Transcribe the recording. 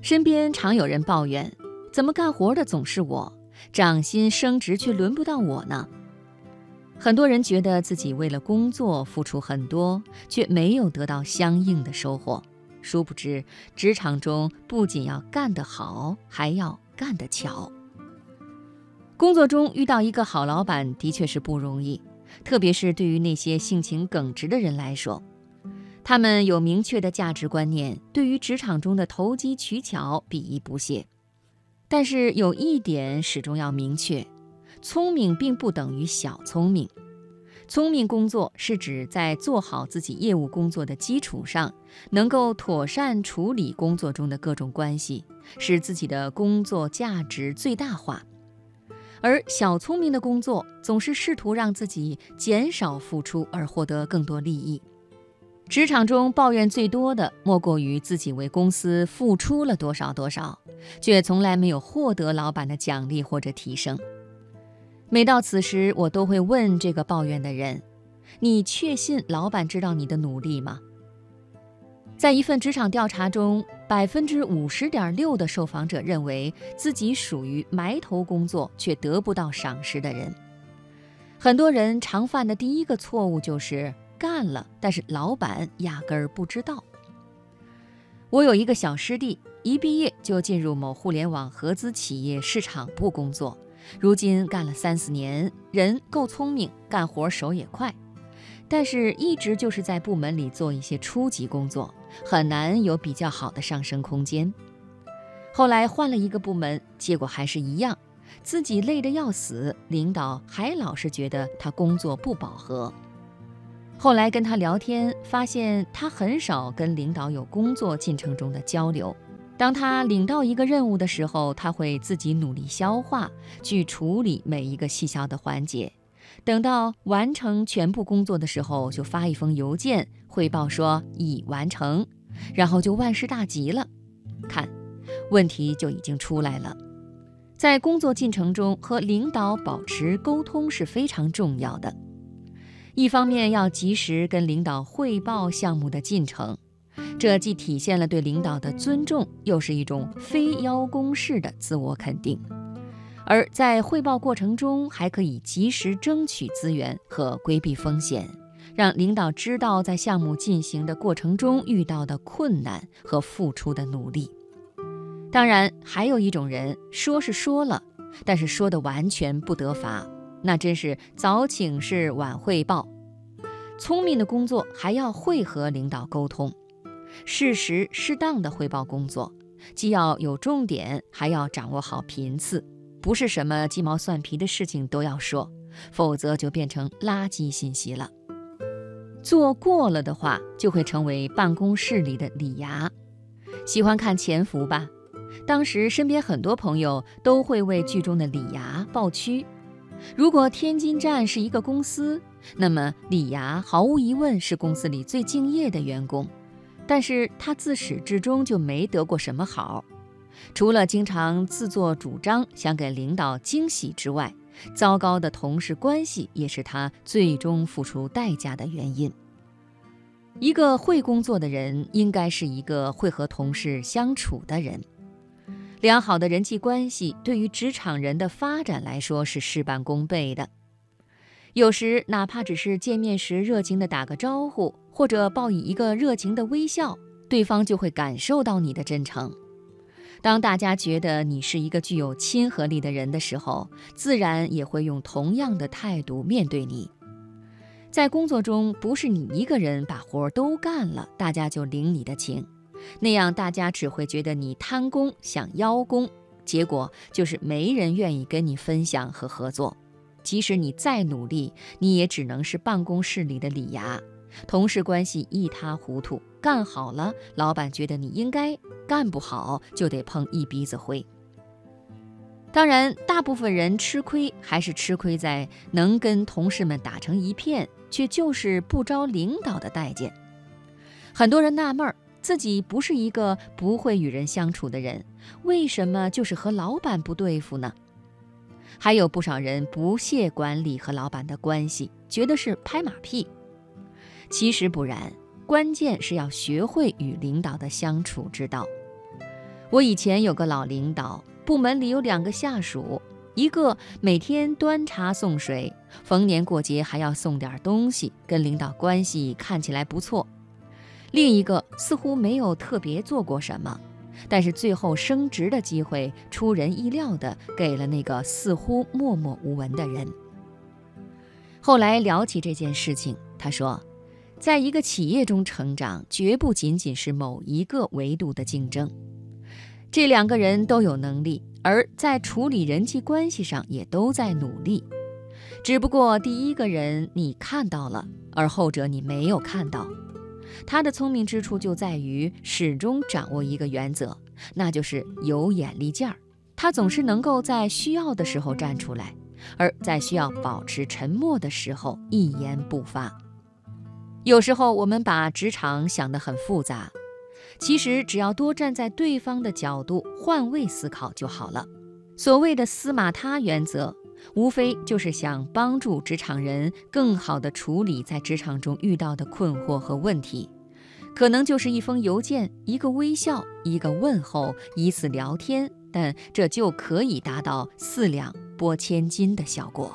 身边常有人抱怨：“怎么干活的总是我，涨薪升职却轮不到我呢？”很多人觉得自己为了工作付出很多，却没有得到相应的收获。殊不知，职场中不仅要干得好，还要干得巧。工作中遇到一个好老板的确是不容易，特别是对于那些性情耿直的人来说。他们有明确的价值观念，对于职场中的投机取巧鄙夷不屑。但是有一点始终要明确：聪明并不等于小聪明。聪明工作是指在做好自己业务工作的基础上，能够妥善处理工作中的各种关系，使自己的工作价值最大化。而小聪明的工作总是试图让自己减少付出而获得更多利益。职场中抱怨最多的，莫过于自己为公司付出了多少多少，却从来没有获得老板的奖励或者提升。每到此时，我都会问这个抱怨的人：“你确信老板知道你的努力吗？”在一份职场调查中，百分之五十点六的受访者认为自己属于埋头工作却得不到赏识的人。很多人常犯的第一个错误就是。干了，但是老板压根儿不知道。我有一个小师弟，一毕业就进入某互联网合资企业市场部工作，如今干了三四年，人够聪明，干活手也快，但是一直就是在部门里做一些初级工作，很难有比较好的上升空间。后来换了一个部门，结果还是一样，自己累得要死，领导还老是觉得他工作不饱和。后来跟他聊天，发现他很少跟领导有工作进程中的交流。当他领到一个任务的时候，他会自己努力消化，去处理每一个细小的环节。等到完成全部工作的时候，就发一封邮件汇报说已完成，然后就万事大吉了。看，问题就已经出来了。在工作进程中和领导保持沟通是非常重要的。一方面要及时跟领导汇报项目的进程，这既体现了对领导的尊重，又是一种非邀功式的自我肯定。而在汇报过程中，还可以及时争取资源和规避风险，让领导知道在项目进行的过程中遇到的困难和付出的努力。当然，还有一种人说是说了，但是说的完全不得法。那真是早请示晚汇报。聪明的工作还要会和领导沟通，适时适当的汇报工作，既要有重点，还要掌握好频次，不是什么鸡毛蒜皮的事情都要说，否则就变成垃圾信息了。做过了的话，就会成为办公室里的李涯。喜欢看《潜伏》吧？当时身边很多朋友都会为剧中的李涯抱屈。如果天津站是一个公司，那么李涯毫无疑问是公司里最敬业的员工，但是他自始至终就没得过什么好，除了经常自作主张想给领导惊喜之外，糟糕的同事关系也是他最终付出代价的原因。一个会工作的人，应该是一个会和同事相处的人。良好的人际关系对于职场人的发展来说是事半功倍的。有时哪怕只是见面时热情的打个招呼，或者报以一个热情的微笑，对方就会感受到你的真诚。当大家觉得你是一个具有亲和力的人的时候，自然也会用同样的态度面对你。在工作中，不是你一个人把活都干了，大家就领你的情。那样，大家只会觉得你贪功想邀功，结果就是没人愿意跟你分享和合作。即使你再努力，你也只能是办公室里的李牙，同事关系一塌糊涂。干好了，老板觉得你应该；干不好，就得碰一鼻子灰。当然，大部分人吃亏还是吃亏在能跟同事们打成一片，却就是不招领导的待见。很多人纳闷儿。自己不是一个不会与人相处的人，为什么就是和老板不对付呢？还有不少人不屑管理和老板的关系，觉得是拍马屁。其实不然，关键是要学会与领导的相处之道。我以前有个老领导，部门里有两个下属，一个每天端茶送水，逢年过节还要送点东西，跟领导关系看起来不错；另一个似乎没有特别做过什么，但是最后升职的机会出人意料的给了那个似乎默默无闻的人。后来聊起这件事情，他说，在一个企业中成长，绝不仅仅是某一个维度的竞争。这两个人都有能力，而在处理人际关系上也都在努力，只不过第一个人你看到了，而后者你没有看到。他的聪明之处就在于始终掌握一个原则，那就是有眼力劲儿。他总是能够在需要的时候站出来，而在需要保持沉默的时候一言不发。有时候我们把职场想得很复杂。其实只要多站在对方的角度，换位思考就好了。所谓的“司马他”原则，无非就是想帮助职场人更好地处理在职场中遇到的困惑和问题。可能就是一封邮件、一个微笑、一个问候、一次聊天，但这就可以达到四两拨千斤的效果。